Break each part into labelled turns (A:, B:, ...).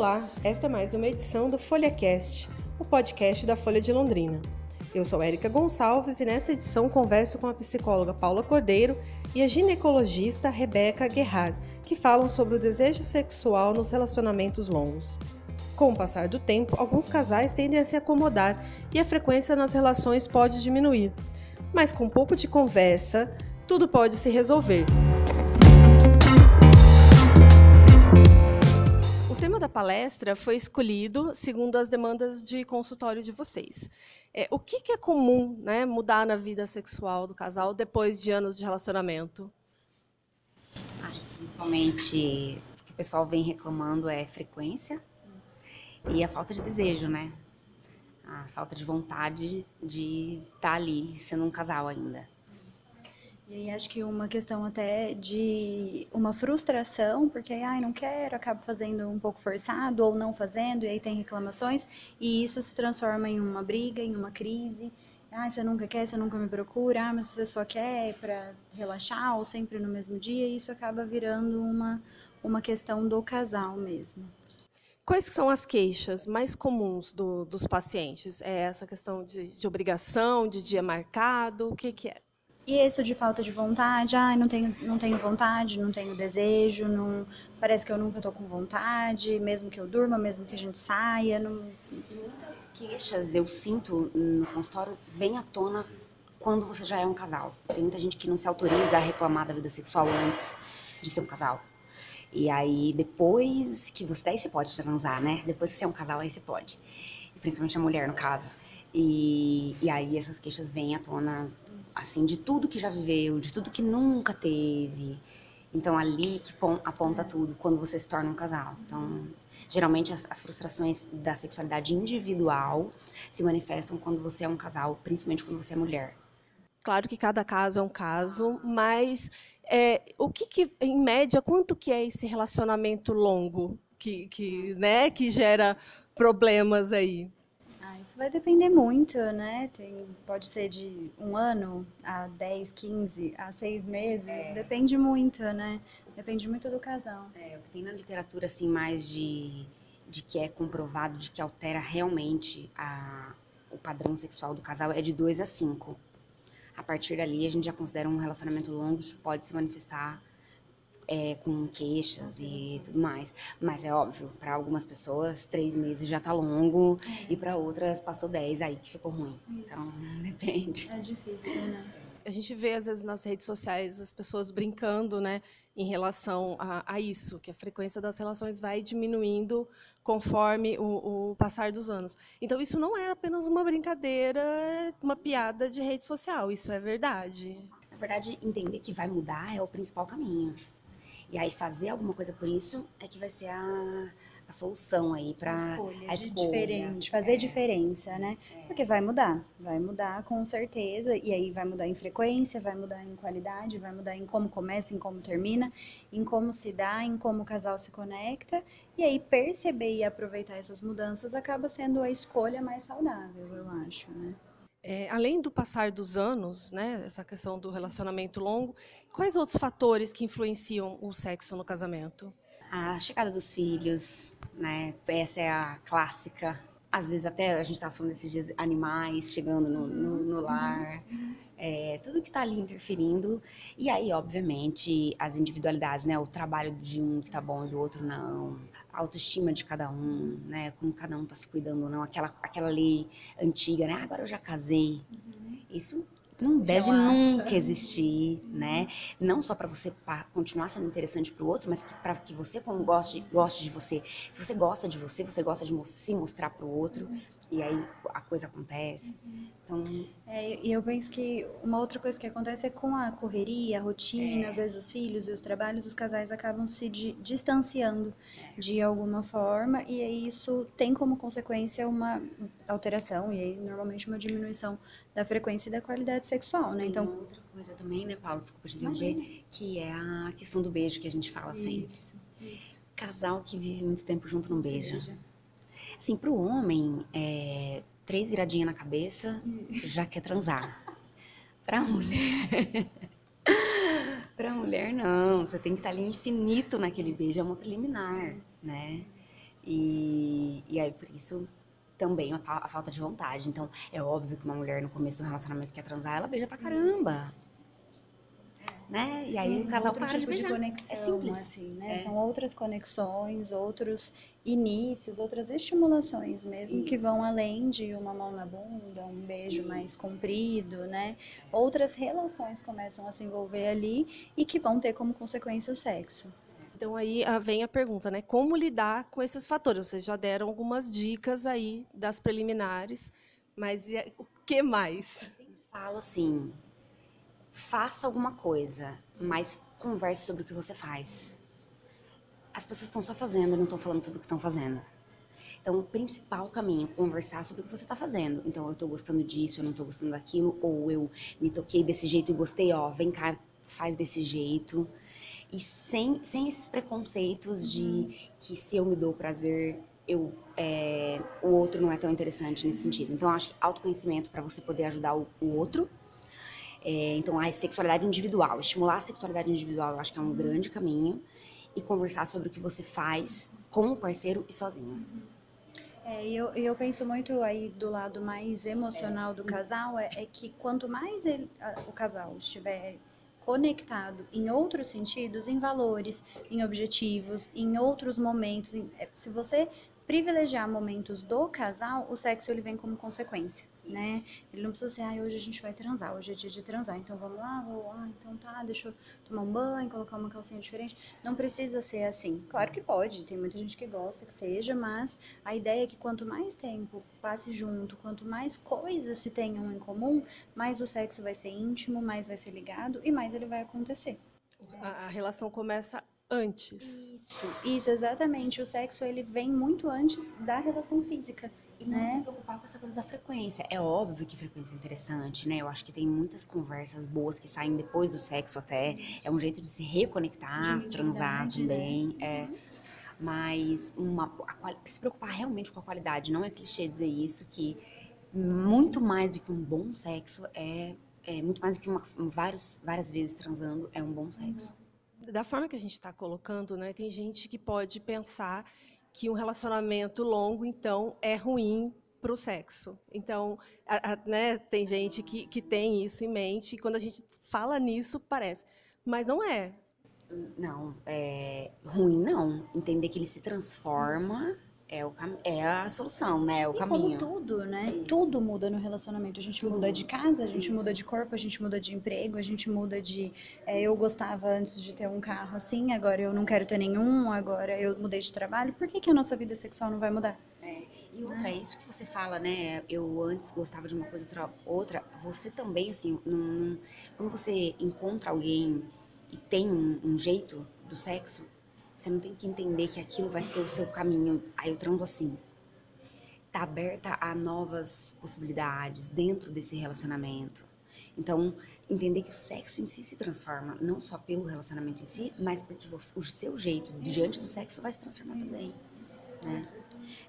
A: Olá, esta é mais uma edição do FolhaCast, o podcast da Folha de Londrina. Eu sou Érica Gonçalves e nessa edição converso com a psicóloga Paula Cordeiro e a ginecologista Rebeca Guerrar, que falam sobre o desejo sexual nos relacionamentos longos. Com o passar do tempo, alguns casais tendem a se acomodar e a frequência nas relações pode diminuir. Mas com um pouco de conversa, tudo pode se resolver. Da palestra foi escolhido segundo as demandas de consultório de vocês. É, o que, que, é comum né, mudar na vida sexual do casal depois de anos de relacionamento?
B: Acho que principalmente o que o pessoal vem reclamando é frequência e a falta de desejo, né? A falta de vontade de estar tá ali, sendo um casal ainda.
C: E aí acho que uma questão até de uma frustração, porque ai, não quero, acabo fazendo um pouco forçado ou não fazendo, e aí tem reclamações, e isso se transforma em uma briga, em uma crise. Ah, você nunca quer, você nunca me procura, ah, mas você só quer para relaxar ou sempre no mesmo dia, e isso acaba virando uma, uma questão do casal mesmo.
A: Quais são as queixas mais comuns do, dos pacientes? É essa questão de, de, obrigação, de dia marcado? O que, que é?
C: E isso de falta de vontade, ai, não tenho, não tenho vontade, não tenho desejo, não, parece que eu nunca estou com vontade, mesmo que eu durma, mesmo que a gente saia. Não...
B: Muitas queixas eu sinto no consultório vêm à tona quando você já é um casal. Tem muita gente que não se autoriza a reclamar da vida sexual antes de ser um casal. E aí, depois que você. Daí você pode transar, né? Depois que você é um casal, aí você pode. Principalmente a mulher, no caso. E, e aí essas queixas vêm à tona, assim, de tudo que já viveu, de tudo que nunca teve. Então, ali que aponta tudo quando você se torna um casal. Então, geralmente as, as, frustrações da sexualidade individual se manifestam quando você é um casal, principalmente quando você é mulher.
A: Claro que cada caso é um caso, mas é, o que, que, em média, quanto que é esse relacionamento longo que, que, né, que gera problemas aí?
C: Ah, isso vai depender muito, né? Tem, pode ser de um ano a 10, 15, a seis meses. É. Depende muito, né? Depende muito do casal.
B: É, o que tem na literatura, assim, mais de, de que é comprovado, de que altera realmente a, o padrão sexual do casal é de 2 a 5 a partir dali a gente já considera um relacionamento longo que pode se manifestar é, com queixas e tudo mais. Mas é óbvio, para algumas pessoas, três meses já tá longo é. e para outras passou dez, aí que ficou ruim. Isso. Então, depende.
C: É difícil, né?
A: A gente vê, às vezes, nas redes sociais as pessoas brincando, né, em relação a, a isso, que a frequência das relações vai diminuindo conforme o, o, passar dos anos. Então, isso não é apenas uma brincadeira, uma piada de rede social, isso é verdade.
B: Na verdade, entender que vai mudar é o principal caminho. E aí, fazer alguma coisa por isso é que vai ser a, a solução aí para a escolha,
C: a escolha. diferente, fazer é. diferença, né? É. Porque vai mudar, vai mudar com certeza, e aí vai mudar em frequência, vai mudar em qualidade, vai mudar em como começa, em como termina, em como se dá, em como o casal se conecta, e aí perceber e aproveitar essas mudanças acaba sendo a escolha mais saudável, eu acho, né?
A: É, além do passar dos anos, né, essa questão do relacionamento longo, quais outros fatores que influenciam o sexo no casamento?
B: A chegada dos filhos, né? Essa é a clássica. Às vezes até a gente estava falando desses dias animais chegando no, no, no lar, é, tudo que está ali interferindo. E aí, obviamente, as individualidades, né? O trabalho de um que está bom e do outro não. A autoestima de cada um, né? Como cada um está se cuidando ou não. Aquela, aquela lei antiga, né? Ah, agora eu já casei. Isso não deve nunca existir, né? Não só para você continuar sendo interessante para o outro, mas para que você goste, goste de você. Se você gosta de você, você gosta de se mostrar para o outro e aí a coisa acontece. Então,
C: é, e eu penso que uma outra coisa que acontece é com a correria, a rotina, é. às vezes os filhos e os trabalhos, os casais acabam se di distanciando é. de alguma forma e aí isso tem como consequência uma alteração e aí normalmente uma diminuição da frequência e da qualidade sexual, né?
B: Então, outra coisa também, né, Paulo, desculpa te interromper, que é a questão do beijo que a gente fala sempre. Isso, isso. Casal que vive muito tempo junto não beija. beija. Assim, pro homem, é, três viradinhas na cabeça, já quer transar. Pra mulher. pra mulher, não. Você tem que estar ali infinito naquele beijo, é uma preliminar, né? E, e aí, por isso, também a, a, falta de vontade. Então, é óbvio que uma mulher no começo do relacionamento quer transar, ela beija pra caramba. Né? E aí
C: um
B: o casal
C: outro
B: para
C: tipo
B: de
C: de
B: beijar.
C: conexão,
B: É simples.
C: assim, né?
B: É.
C: São outras conexões, outros inícios, outras estimulações mesmo que
B: Isso.
C: vão além de uma mão na bunda, um beijo mais comprido, né? Outras relações começam a se envolver ali e que vão ter como consequência o sexo.
A: Então aí ah, vem a pergunta, né? Como lidar com esses fatores? Vocês já deram algumas dicas aí das preliminares, mas o que mais?
B: Eu sempre falo assim: faça alguma coisa, mas converse sobre o que você faz. As pessoas estão só fazendo, não estão falando sobre o que estão fazendo. Então, o principal caminho é conversar sobre o que você está fazendo. Então, eu estou gostando disso, eu não estou gostando daquilo, ou eu me toquei desse jeito e gostei, ó, vem cá, faz desse jeito. E sem, sem esses preconceitos de que se eu me dou prazer, eu, é, o outro não é tão interessante nesse sentido. Então, acho que autoconhecimento para você poder ajudar o, o outro. É, então, a sexualidade individual, estimular a sexualidade individual, eu acho que é um grande caminho. E conversar sobre o que você faz com o parceiro e sozinho.
C: É, eu, eu penso muito aí do lado mais emocional do casal, é, é que quanto mais ele- o casal estiver conectado em outros sentidos, em valores, em objetivos, em outros momentos, em- é, se você privilegiar momentos do casal, o sexo ele vem como consequência, né? Ele não precisa ser, ah, hoje a gente vai transar, hoje é dia de transar, então vamos lá, vou, ah, então tá, deixa eu tomar um banho, colocar uma calcinha diferente. Não precisa ser assim. Claro que pode, tem muita gente que gosta que seja, mas a ideia é que quanto mais tempo passe junto, quanto mais coisas se tenham em comum, mais o sexo vai ser íntimo, mais vai ser ligado e mais ele vai acontecer.
A: A, a relação começa antes.
C: Isso, isso, exatamente. O sexo ele vem muito antes da relação física.
B: E não
C: né?
B: se preocupar com essa coisa da frequência. É óbvio que frequência é interessante, né? Eu acho que tem muitas conversas boas que saem depois do sexo até. É um jeito de se reconectar,
C: De
B: transar
C: intimidade,
B: também. É. Mas uma, a se preocupar realmente com a qualidade. Não é clichê dizer isso, que muito mais do que um bom sexo é, é muito mais do que uma, vários, várias vezes transando é um bom sexo.
A: Da forma que a gente está colocando, né, tem gente que pode pensar que um relacionamento longo, então, é ruim para o sexo. Então, a- a- né, tem gente que, que tem isso em mente, e quando a gente fala nisso, parece. Mas não é.
B: Não, é ruim não. Entender que ele se transforma é, o, cam- é a solução, né? É o
C: E
B: caminho.
C: como tudo, né?
B: Isso.
C: Tudo muda no relacionamento. A gente
B: Tudo
C: muda de casa, a gente
B: Isso.
C: muda de corpo, a gente muda de emprego, a gente muda de. é, eu gostava antes de ter um carro assim, agora eu não quero ter nenhum, agora eu mudei de trabalho. Por que, que a nossa vida sexual não vai mudar?
B: E outra, é isso que você fala, né? Eu antes gostava de uma coisa, outra. outra você também, assim, não- não- quando você encontra alguém e tem um, um jeito do sexo, você não tem que entender que aquilo vai ser o seu caminho. Aí eu transo assim. Tá aberta a novas possibilidades dentro desse relacionamento. Então, entender que o sexo em si se transforma, não só pelo relacionamento em si, mas porque você- o seu jeito diante do sexo vai se transformar também. Né?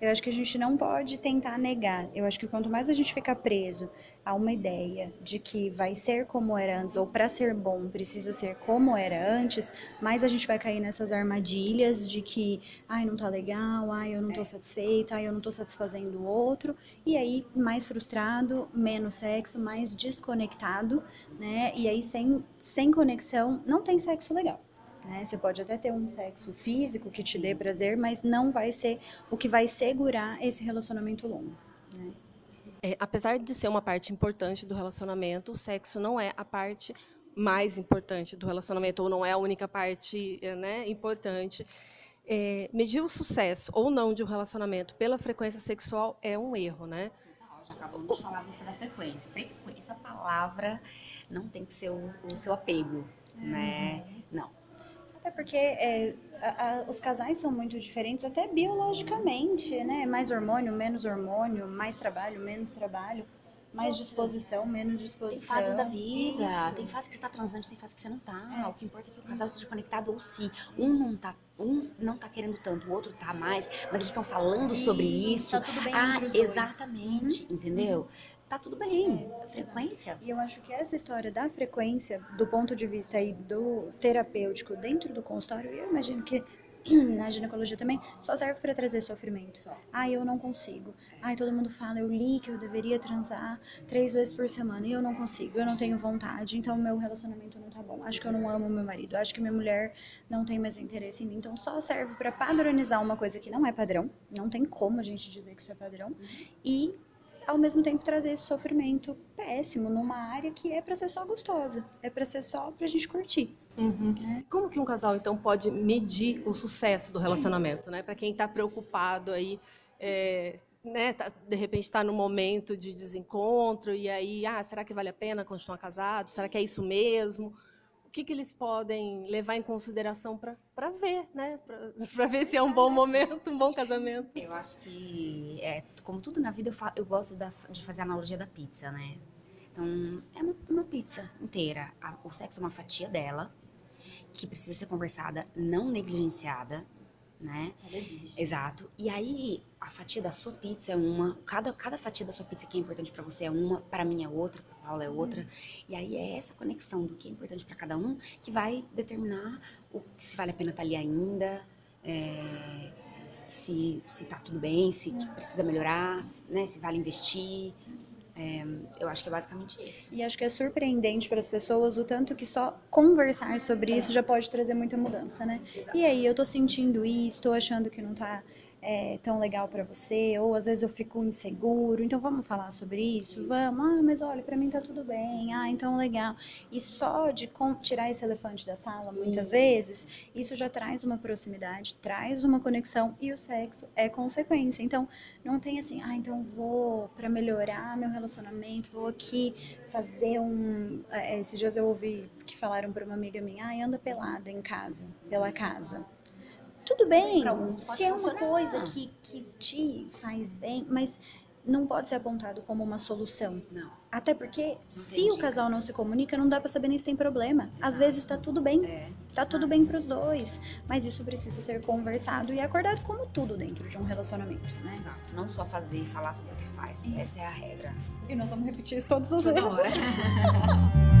C: Eu acho que a gente não pode tentar negar. Eu acho que quanto mais a gente ficar preso a uma ideia de que vai ser como era antes, ou para ser bom precisa ser como era antes, mais a gente vai cair nessas armadilhas de que, ai, não tá legal, ai, eu não tô satisfeito, ai, eu não tô satisfazendo o outro. E aí, mais frustrado, menos sexo, mais desconectado, né? E aí, sem, sem conexão, não tem sexo legal. Né? Você pode até ter um sexo físico que te dê prazer, mas não vai ser o que vai segurar esse relacionamento longo. Né?
A: É, apesar de ser uma parte importante do relacionamento, o sexo não é a parte mais importante do relacionamento, ou não é a única parte é, né, importante. É, medir o sucesso ou não de um relacionamento pela frequência sexual é um erro, né?
B: Acabamos de falar da frequência. Frequência, essa palavra não tem que ser o, o seu apego, né? Não.
C: Até porque é, a- a- os casais são muito diferentes, até biologicamente, né? Mais hormônio, menos hormônio, mais trabalho, menos trabalho, mais disposição, menos
B: Tem
C: disposição.
B: fases da vida,
C: Isso.
B: tem fase que você tá transante, tem fase que você não tá.
C: É.
B: O que importa é que o casal esteja conectado ou se um não tá, um não tá querendo tanto, o outro tá mais, mas eles estão falando sobre isso.
C: Tá tudo bem
B: ah, exatamente, entendeu? Tá tudo bem. frequência.
C: E eu acho que essa história da frequência, do ponto de vista aí do terapêutico dentro do consultório, eu imagino que na ginecologia também, só serve para trazer sofrimento. Só. Ah, eu não consigo. Ai, todo mundo fala, eu li que eu deveria transar três vezes por semana e eu não consigo, eu não tenho vontade, então meu relacionamento não tá bom. Acho que eu não amo meu marido, acho que minha mulher não tem mais interesse em mim. Então só serve para padronizar uma coisa que não é padrão, não tem como a gente dizer que isso é padrão, e ao mesmo tempo trazer esse sofrimento péssimo numa área que é para ser só gostosa, é para ser só pra gente curtir.
A: Uhum. Né? Como que um casal então pode medir o sucesso do relacionamento, né? Para quem está preocupado aí, é, né? Tá, de repente está no momento de desencontro e aí, ah, será que vale a pena continuar casado? Será que é isso mesmo? O que, que eles podem levar em consideração para ver, né? Para ver se é um bom momento, um bom casamento.
B: Eu acho que, é, como tudo na vida, eu, fa eu gosto da, de fazer a analogia da pizza, né? Então, é uma, uma pizza inteira. A, o sexo é uma fatia dela, que precisa ser conversada, não negligenciada, né? Exato. E aí, a fatia da sua pizza é uma, cada, cada fatia da sua pizza que é importante para você é uma, para mim é outra, para Paula é outra. Uhum. E aí é essa conexão do que é importante para cada um que vai determinar o, se vale a pena estar tá ali ainda, é, se, se tá tudo bem, se precisa melhorar, né? Se vale investir. É, eu acho que é basicamente isso.
C: E acho que é surpreendente para as pessoas o tanto que só conversar sobre isso já pode trazer muita mudança, né? E aí, eu tô sentindo isso, tô achando que não tá é, tão legal para você, ou às vezes eu fico inseguro, então vamos falar sobre isso? Vamos, ah, mas olha, para mim tá tudo bem, ah, então legal. E só de tirar esse elefante da sala, muitas vezes, isso já traz uma proximidade, traz uma conexão e o sexo é consequência. Então, não tem assim, ah, então vou para melhorar meu relacionamento, vou aqui fazer um. É, esses dias eu ouvi que falaram para uma amiga minha, ah, anda pelada em casa, pela casa tudo bem, se é uma coisa que, que te faz bem, mas não pode ser apontado como uma solução.
B: Não.
C: Até porque, se o casal não se comunica, não dá pra saber nem se tem problema. Exato. Às vezes tá tudo bem. É. Tá tudo bem pros dois. Mas isso precisa ser conversado e acordado como tudo dentro de um relacionamento, né?
B: Exato. Não só fazer e falar sobre o que faz. Isso. Essa é a regra.
C: E nós vamos repetir isso todas as Toda vezes.